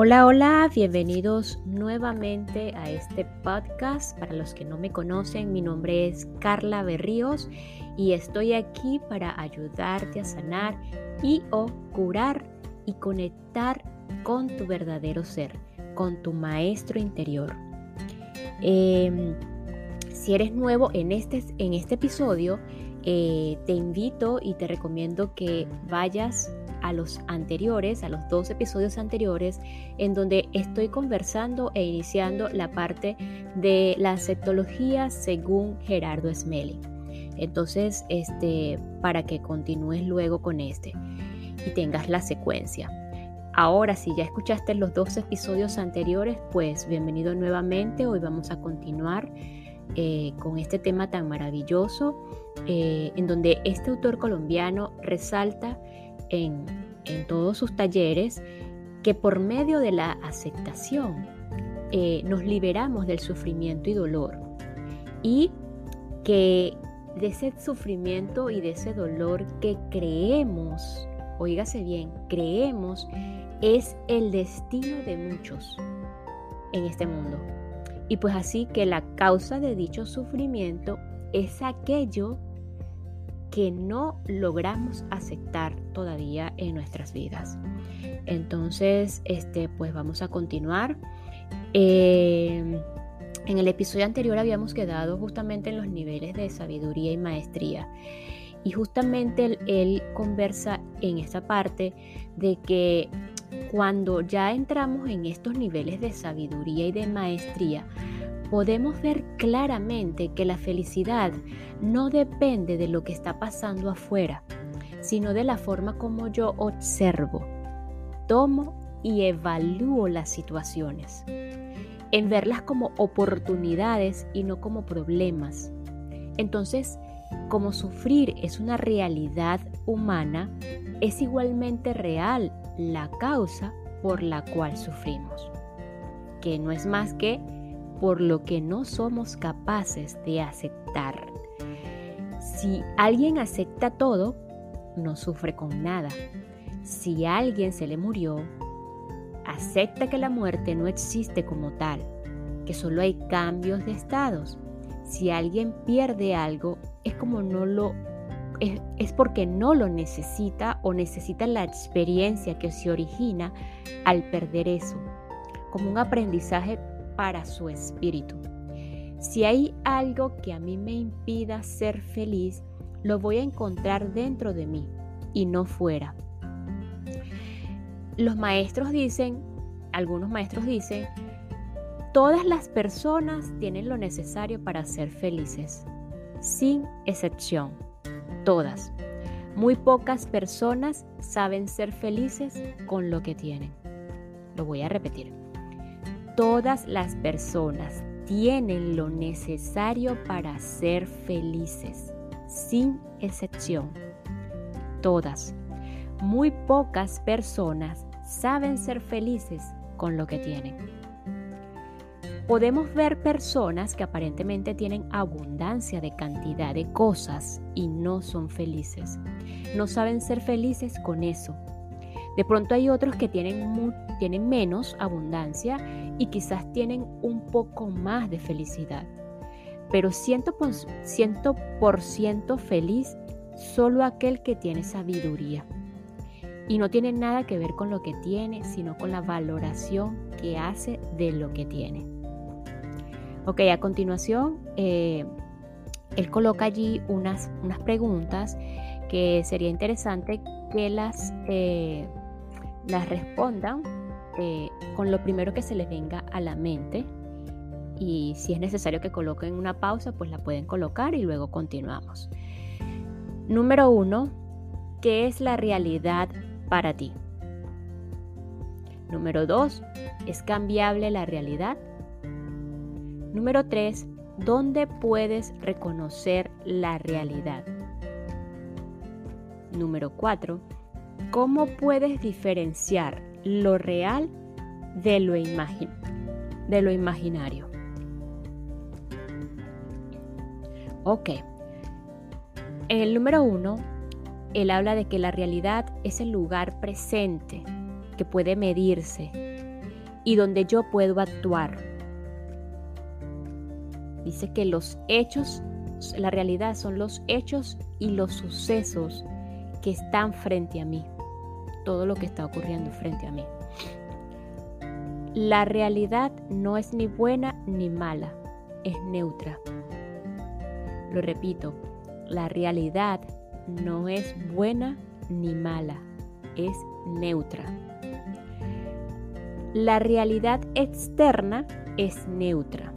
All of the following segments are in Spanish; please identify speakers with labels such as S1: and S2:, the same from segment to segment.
S1: Hola, hola, bienvenidos nuevamente a este podcast. Para los que no me conocen, mi nombre es Carla Berríos y estoy aquí para ayudarte a sanar y o curar y conectar con tu verdadero ser, con tu maestro interior. Em, si eres nuevo en este, en este episodio, eh, te invito y te recomiendo que vayas a los anteriores, a los dos episodios anteriores, en donde estoy conversando e iniciando la parte de la sectología según Gerardo Smelly. Entonces, este, para que continúes luego con este y tengas la secuencia. Ahora, si ya escuchaste los dos episodios anteriores, pues bienvenido nuevamente. Hoy vamos a continuar eh, con este tema tan maravilloso, eh, en donde este autor colombiano resalta en, todos sus talleres que por medio de la aceptación eh, nos liberamos del sufrimiento y dolor y que de ese sufrimiento y de ese dolor que creemos, oígase bien, creemos es el destino de muchos en este mundo. Y pues así que la causa de dicho sufrimiento es aquello que no logramos aceptar todavía en nuestras vidas. Entonces, este, pues vamos a continuar. Eh, en el episodio anterior habíamos quedado justamente en los niveles de sabiduría y maestría. Y justamente él, él conversa en esta parte de que cuando ya entramos en estos niveles de sabiduría y de maestría, podemos ver claramente que la felicidad no depende de lo que está pasando afuera, sino de la forma como yo observo, tomo y evalúo las situaciones, en verlas como oportunidades y no como problemas. Entonces, como sufrir es una realidad humana, es igualmente real la causa por la cual sufrimos, que no es más que por lo que no somos capaces de aceptar. Si alguien acepta todo, no sufre con nada. Si alguien se le murió, acepta que la muerte no existe como tal, que solo hay cambios de estados. Si alguien pierde algo, es como no lo es, es, porque no lo necesita o necesita la experiencia que se origina al perder eso, como un aprendizaje para su espíritu. Si hay algo que a mí me impida ser feliz, lo voy a encontrar dentro de mí y no fuera. Los maestros dicen, algunos maestros dicen, todas las personas tienen lo necesario para ser felices, sin excepción, todas. Muy pocas personas saben ser felices con lo que tienen. Lo voy a repetir. Todas las personas tienen lo necesario para ser felices, sin excepción. Todas. Muy pocas personas saben ser felices con lo que tienen. Podemos ver personas que aparentemente tienen abundancia de cantidad de cosas y no son felices. No saben ser felices con eso. De pronto hay otros que tienen, tienen menos abundancia y quizás tienen un poco más de felicidad. Pero 100%, feliz solo aquel que tiene sabiduría. Y no tiene nada que ver con lo que tiene, sino con la valoración que hace de lo que tiene. Ok, a continuación, eh, él coloca allí unas, unas preguntas que sería interesante que las eh, las respondan eh, con lo primero que se les venga a la mente. Y si es necesario que coloquen una pausa, pues la pueden colocar y luego continuamos. Número uno, ¿qué es la realidad para ti? Número dos, ¿es cambiable la realidad? Número tres, ¿dónde puedes reconocer la realidad? Número cuatro, ¿Cómo puedes diferenciar lo real de lo, de lo imaginario? Ok. En el número uno, él habla de que la realidad es el lugar presente que puede medirse y donde yo puedo actuar. Dice que los hechos, la realidad son los hechos y los sucesos que están frente a mí. Todo lo que está ocurriendo frente a mí. La realidad no es ni buena ni mala, es neutra. Lo repito, la realidad no es buena ni mala, es neutra. La realidad externa es neutra.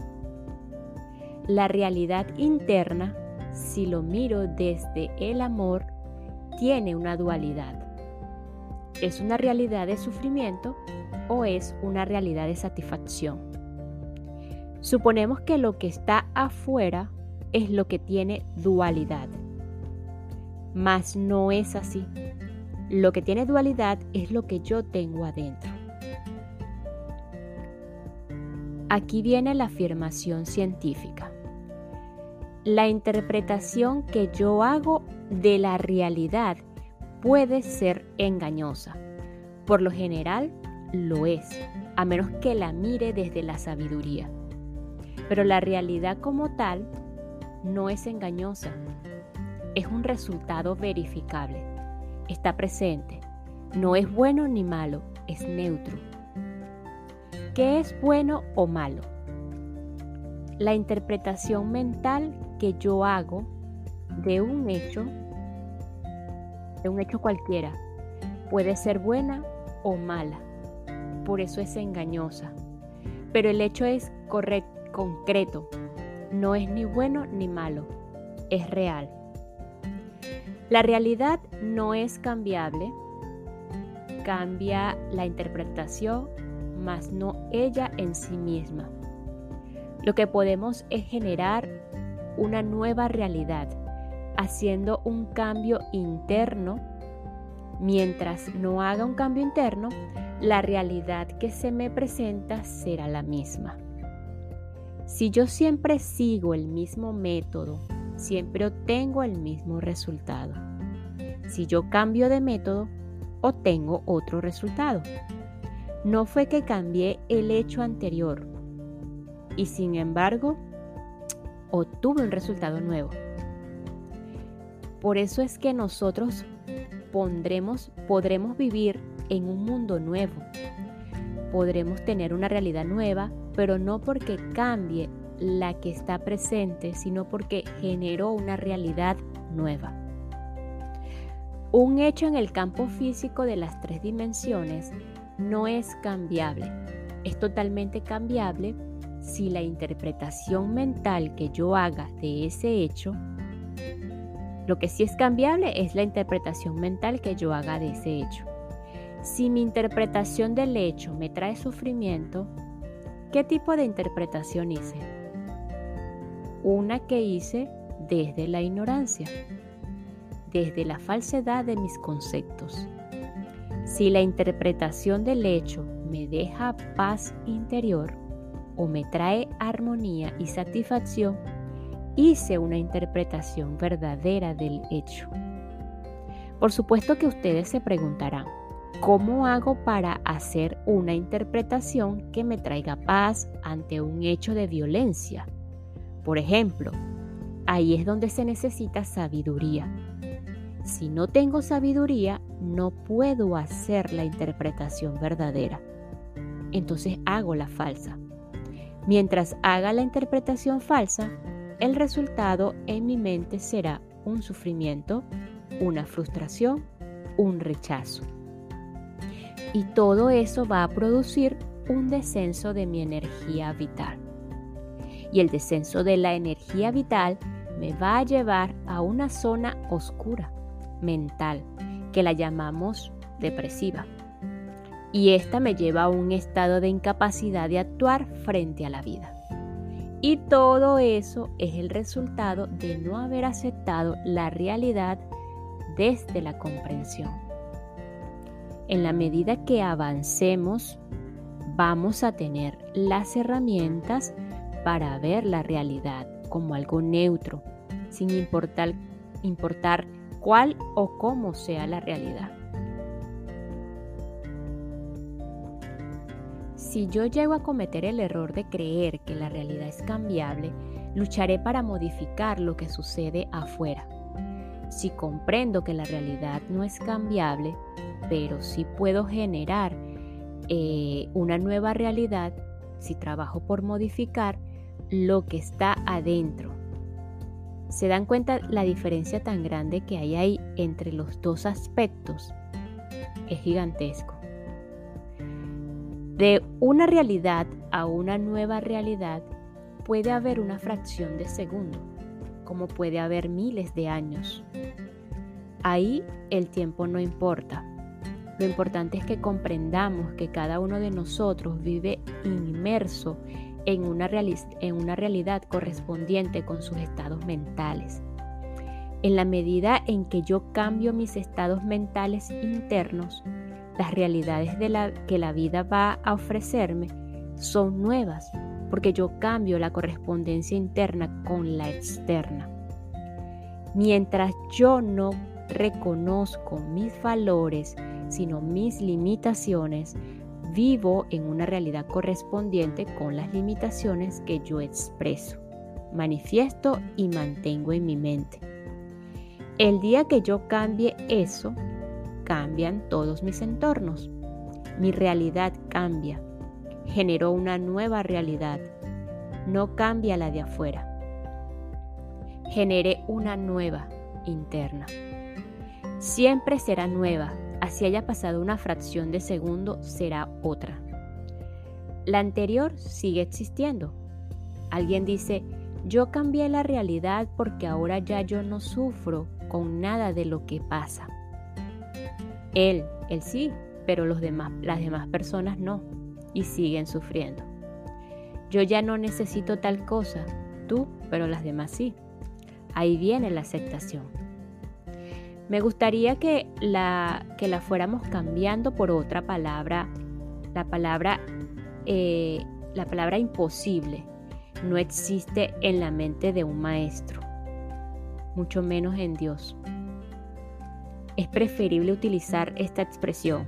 S1: La realidad interna, si lo miro desde el amor, tiene una dualidad. ¿Es una realidad de sufrimiento o es una realidad de satisfacción? Suponemos que lo que está afuera es lo que tiene dualidad. Mas no es así. Lo que tiene dualidad es lo que yo tengo adentro. Aquí viene la afirmación científica. La interpretación que yo hago de la realidad puede ser engañosa. Por lo general lo es, a menos que la mire desde la sabiduría. Pero la realidad como tal no es engañosa, es un resultado verificable. Está presente. No es bueno ni malo, es neutro. ¿Qué es bueno o malo? La interpretación mental que yo hago de un hecho, de un hecho cualquiera, puede ser buena o mala. Por eso es engañosa. Pero el hecho es correcto, concreto. No es ni bueno ni malo. Es real. La realidad no es cambiable, cambia la interpretación, mas no ella en sí misma. Lo que podemos es generar una nueva realidad, haciendo un cambio interno. Mientras no haga un cambio interno, la realidad que se me presenta será la misma. Si yo siempre sigo el mismo método, siempre obtengo el mismo resultado. Si yo cambio de método, obtengo otro resultado. No fue que cambié el hecho anterior y sin embargo obtuve un resultado nuevo. Por eso es que nosotros pondremos, podremos vivir en un mundo nuevo. Podremos tener una realidad nueva, pero no porque cambie la que está presente, sino porque generó una realidad nueva. Un hecho en el campo físico de las tres dimensiones no es cambiable. Es totalmente cambiable si la interpretación mental que yo haga de ese hecho, lo que sí es cambiable es la interpretación mental que yo haga de ese hecho. Si mi interpretación del hecho me trae sufrimiento, ¿qué tipo de interpretación hice? una que hice desde la ignorancia, desde la falsedad de mis conceptos. Si la interpretación del hecho me deja paz interior o me trae armonía y satisfacción, hice una interpretación verdadera del hecho. Por supuesto que ustedes se preguntarán, ¿cómo hago para hacer una interpretación que me traiga paz ante un hecho de violencia? Por ejemplo, ahí es donde se necesita sabiduría. Si no tengo sabiduría, no puedo hacer la interpretación verdadera. Entonces hago la falsa. Mientras haga la interpretación falsa, el resultado en mi mente será un sufrimiento, una frustración, un rechazo. Y todo eso va a producir un descenso de mi energía vital y el descenso de la energía vital me va a llevar a una zona oscura, mental, que la llamamos depresiva. Y esta me lleva a un estado de incapacidad de actuar frente a la vida. Y todo eso es el resultado de no haber aceptado la realidad desde la comprensión. En la medida que avancemos, vamos a tener las herramientas para ver la realidad como algo neutro, sin importar, cuál o cómo sea la realidad. Si yo llego a cometer el error de creer que la realidad es cambiable, lucharé para modificar lo que sucede afuera. Si comprendo que la realidad no es cambiable, pero sí puedo generar eh, una nueva realidad, si trabajo por modificar lo que está adentro. ¿Se dan cuenta la diferencia tan grande que hay ahí entre los dos aspectos? Es gigantesco. De una realidad a una nueva realidad puede haber una fracción de segundo, como puede haber miles de años. Ahí el tiempo no importa. Lo importante es que comprendamos que cada uno de nosotros vive inmerso en una, realidad correspondiente con sus estados mentales. En la medida en que yo cambio mis estados mentales internos, las realidades de la, que la vida va a ofrecerme son nuevas, porque yo cambio la correspondencia interna con la externa. Mientras yo no reconozco mis valores, sino mis limitaciones, vivo en una realidad correspondiente con las limitaciones que yo expreso, manifiesto y mantengo en mi mente. El día que yo cambie eso, cambian todos mis entornos. Mi realidad cambia. Generó una nueva realidad. No cambia la de afuera. Generé una nueva interna. Siempre será nueva, así haya pasado una fracción de segundo, será otra. La anterior sigue existiendo. Alguien dice, yo cambié la realidad porque ahora ya yo no sufro con nada de lo que pasa. Él, él sí, pero los demás, las demás personas no y siguen sufriendo. Yo ya no necesito tal cosa, tú, pero las demás sí. Ahí viene la aceptación. Me gustaría que la, que la fuéramos cambiando por otra palabra, la palabra, eh, la palabra imposible. No existe en la mente de un maestro, mucho menos en Dios. Es preferible utilizar esta expresión.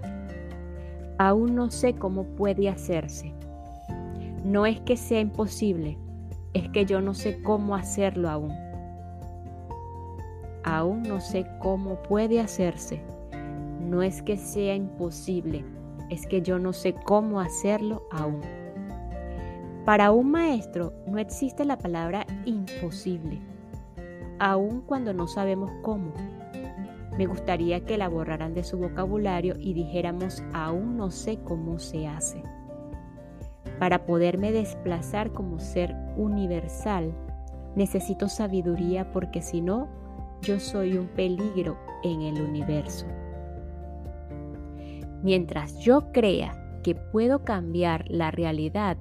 S1: Aún no sé cómo puede hacerse. No es que sea imposible, es que yo no sé cómo hacerlo aún aún no sé cómo puede hacerse. No es que sea imposible, es que yo no sé cómo hacerlo aún. Para un maestro no existe la palabra imposible, aun cuando no sabemos cómo. Me gustaría que la borraran de su vocabulario y dijéramos aún no sé cómo se hace. Para poderme desplazar como ser universal, necesito sabiduría porque si no, yo soy un peligro en el universo. Mientras yo crea que puedo cambiar la realidad,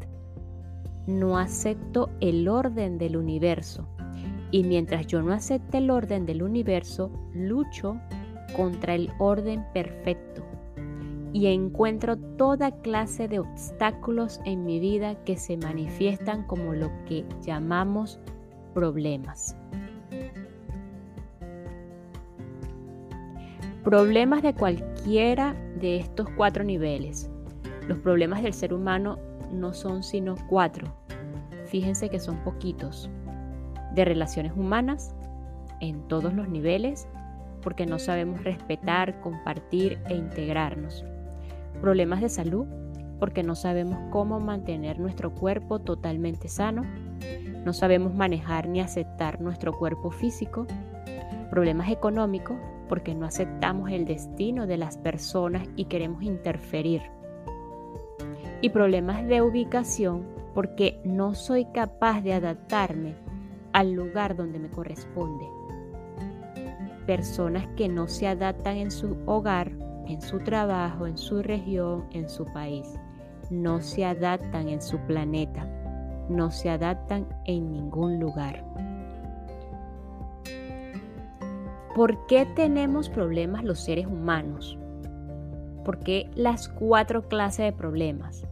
S1: no acepto el orden del universo. Y mientras yo no acepte el orden del universo, lucho contra el orden perfecto y encuentro toda clase de obstáculos en mi vida que se manifiestan como lo que llamamos problemas. Problemas de cualquiera de estos cuatro niveles. Los problemas del ser humano no son sino cuatro. Fíjense que son poquitos. De relaciones humanas, en todos los niveles, porque no sabemos respetar, compartir e integrarnos. Problemas de salud, porque no sabemos cómo mantener nuestro cuerpo totalmente sano. No sabemos manejar ni aceptar nuestro cuerpo físico. Problemas económicos, porque no aceptamos el destino de las personas y queremos interferir. Y problemas de ubicación porque no soy capaz de adaptarme al lugar donde me corresponde. Personas que no se adaptan en su hogar, en su trabajo, en su región, en su país. No se adaptan en su planeta. No se adaptan en ningún lugar. ¿Por qué tenemos problemas los seres humanos? ¿Por qué las cuatro clases de problemas?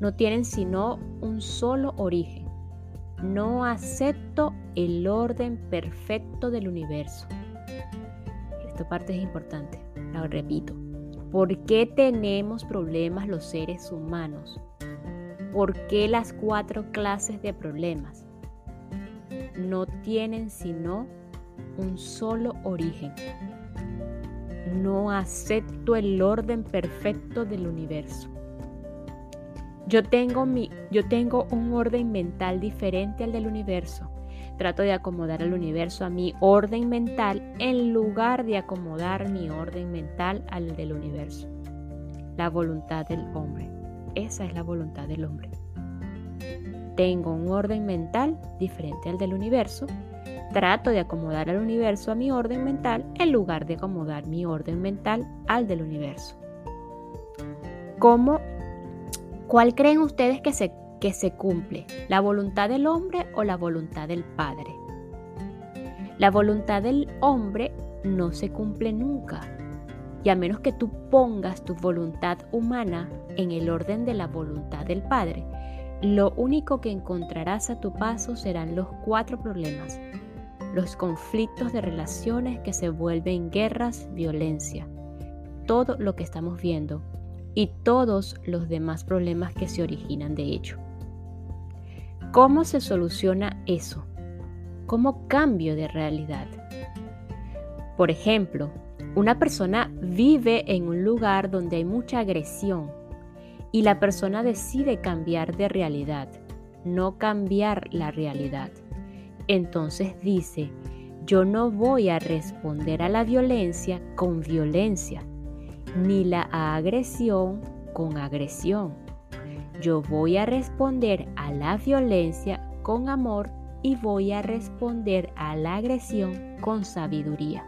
S1: No tienen sino un solo origen. No acepto el orden perfecto del universo. Esta parte es importante, la repito. ¿Por qué tenemos problemas los seres humanos? ¿Por qué las cuatro clases de problemas? No tienen sino un solo origen. No acepto el orden perfecto del universo. Yo tengo, mi, yo tengo un orden mental diferente al del universo. Trato de acomodar al universo a mi orden mental en lugar de acomodar mi orden mental al del universo. La voluntad del hombre. Esa es la voluntad del hombre. Tengo un orden mental diferente al del universo. Trato de acomodar al universo a mi orden mental en lugar de acomodar mi orden mental al del universo. ¿Cómo, ¿Cuál creen ustedes que se que se cumple, la voluntad del hombre o la voluntad del Padre. La voluntad del hombre no se cumple nunca. Y a menos que tú pongas tu voluntad humana en el orden de la voluntad del Padre, lo único que encontrarás a tu paso serán los cuatro problemas, los conflictos de relaciones que se vuelven guerras, violencia, todo lo que estamos viendo y todos los demás problemas que se originan de ello. ¿Cómo se soluciona eso? ¿Cómo cambio de realidad? Por ejemplo, una persona vive en un lugar donde hay mucha agresión y la persona decide cambiar de realidad, no cambiar la realidad. Entonces dice, yo no voy a responder a la violencia con violencia, ni la agresión con agresión yo voy a responder a la violencia con amor y voy a responder a la agresión con sabiduría.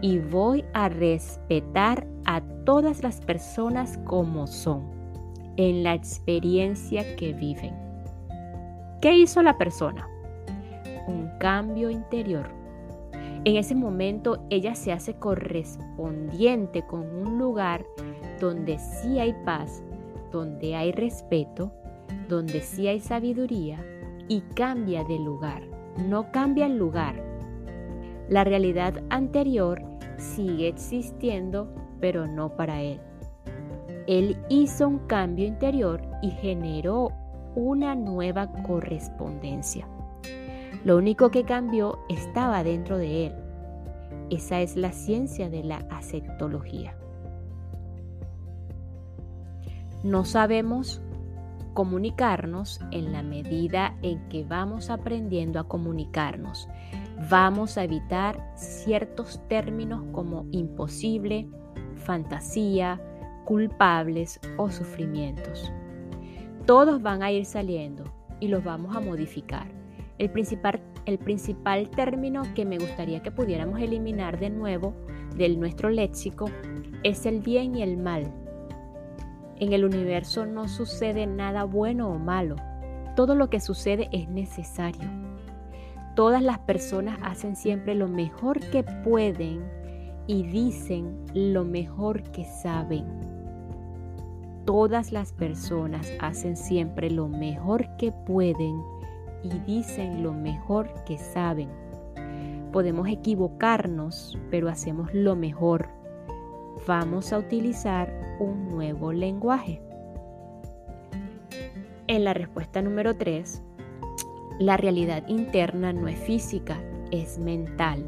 S1: Y voy a respetar a todas las personas como son, en la experiencia que viven. ¿Qué hizo la persona? Un cambio interior. En ese momento ella se hace correspondiente con un lugar donde sí hay paz, donde hay respeto, donde sí hay sabiduría y cambia de lugar, no cambia el lugar. La realidad anterior sigue existiendo, pero no para él. Él hizo un cambio interior y generó una nueva correspondencia. Lo único que cambió estaba dentro de él. Esa es la ciencia de la aceptología. No sabemos comunicarnos en la medida en que vamos aprendiendo a comunicarnos. Vamos a evitar ciertos términos como imposible, fantasía, culpables o sufrimientos. Todos van a ir saliendo y los vamos a modificar. El principal, el principal término que me gustaría que pudiéramos eliminar de nuevo de nuestro léxico es el bien y el mal en el universo no sucede nada bueno o malo. Todo lo que sucede es necesario. Todas las personas hacen siempre lo mejor que pueden y dicen lo mejor que saben. Todas las personas hacen siempre lo mejor que pueden y dicen lo mejor que saben. Podemos equivocarnos, pero hacemos lo mejor vamos a utilizar un nuevo lenguaje. En la respuesta número 3, la realidad interna no es física, es mental.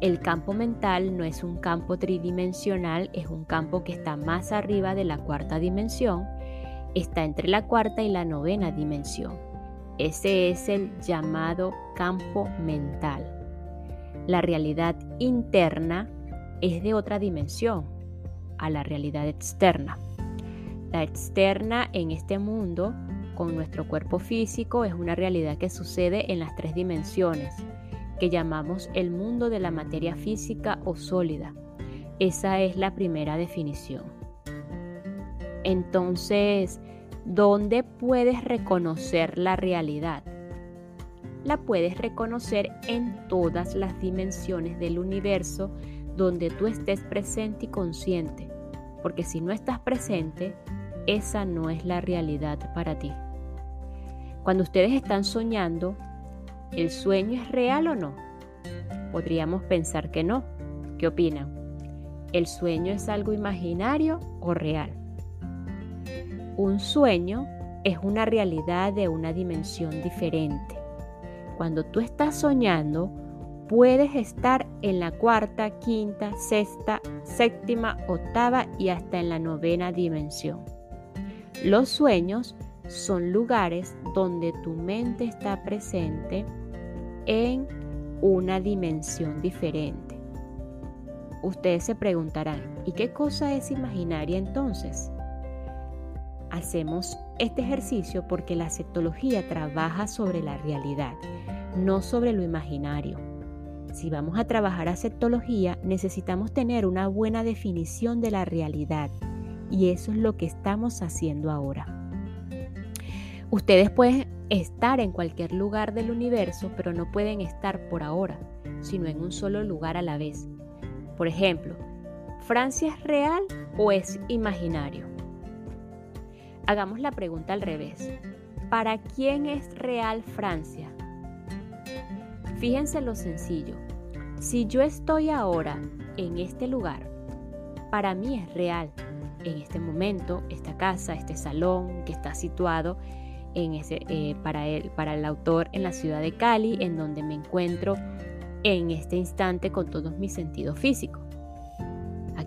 S1: El campo mental no es un campo tridimensional, es un campo que está más arriba de la cuarta dimensión, está entre la cuarta y la novena dimensión. Ese es el llamado campo mental. La realidad interna es de otra dimensión a la realidad externa. La externa en este mundo, con nuestro cuerpo físico, es una realidad que sucede en las tres dimensiones, que llamamos el mundo de la materia física o sólida. Esa es la primera definición. Entonces, ¿dónde puedes reconocer la realidad? La puedes reconocer en todas las dimensiones del universo donde tú estés presente y consciente, porque si no estás presente, esa no es la realidad para ti. Cuando ustedes están soñando, ¿el sueño es real o no? Podríamos pensar que no. ¿Qué opinan? ¿El sueño es algo imaginario o real? Un sueño es una realidad de una dimensión diferente. Cuando tú estás soñando, puedes estar en la cuarta, quinta, sexta, séptima, octava y hasta en la novena dimensión. Los sueños son lugares donde tu mente está presente en una dimensión diferente. Ustedes se preguntarán, ¿y qué cosa es imaginaria entonces? Hacemos este ejercicio porque la sectología trabaja sobre la realidad, no sobre lo imaginario. Si vamos a trabajar a sectología, necesitamos tener una buena definición de la realidad y eso es lo que estamos haciendo ahora. Ustedes pueden estar en cualquier lugar del universo, pero no pueden estar por ahora, sino en un solo lugar a la vez. Por ejemplo, ¿Francia es real o es imaginario? Hagamos la pregunta al revés. ¿Para quién es real Francia? Fíjense lo sencillo. Si yo estoy ahora en este lugar, para mí es real. En este momento, esta casa, este salón que está situado en ese, eh, para, el, para el autor en la ciudad de Cali, en donde me encuentro en este instante con todos mis sentidos físicos.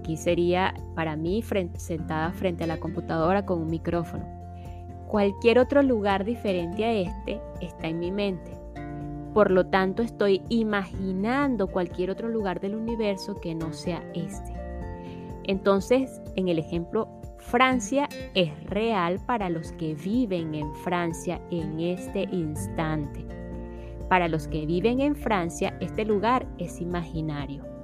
S1: Aquí sería para mí sentada frente a la computadora con un micrófono. Cualquier otro lugar diferente a este está en mi mente. Por lo tanto, estoy imaginando cualquier otro lugar del universo que no sea este. Entonces, en el ejemplo, Francia es real para los que viven en Francia en este instante. Para los que viven en Francia, este lugar es imaginario.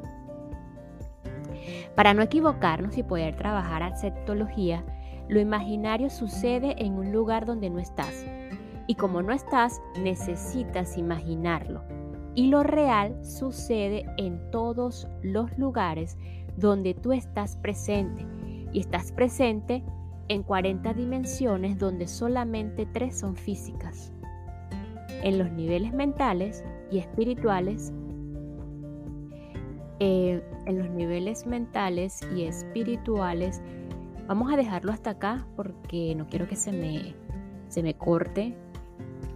S1: Para no equivocarnos y poder trabajar aceptología, lo imaginario sucede en un lugar donde no estás. Y como no estás, necesitas imaginarlo. Y lo real sucede en todos los lugares donde tú estás presente. Y estás presente en 40 dimensiones donde solamente tres son físicas. En los niveles mentales y espirituales eh, en los niveles mentales y espirituales. Vamos a dejarlo hasta acá porque no quiero que se me, se me corte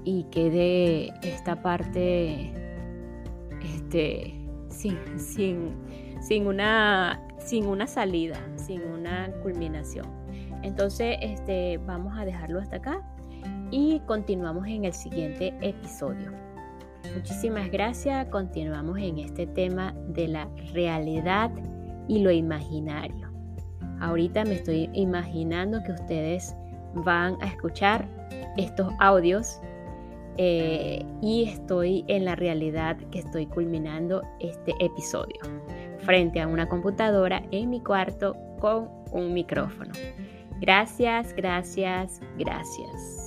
S1: y quede esta parte este, sin, sin, sin, una, sin una salida, sin una culminación. Entonces, este, vamos a dejarlo hasta acá y continuamos en el siguiente episodio. Muchísimas gracias. Continuamos en este tema de la realidad y lo imaginario. Ahorita me estoy imaginando que ustedes van a escuchar estos audios eh, y estoy en la realidad que estoy culminando este episodio frente a una computadora en mi cuarto con un micrófono. Gracias, gracias, gracias.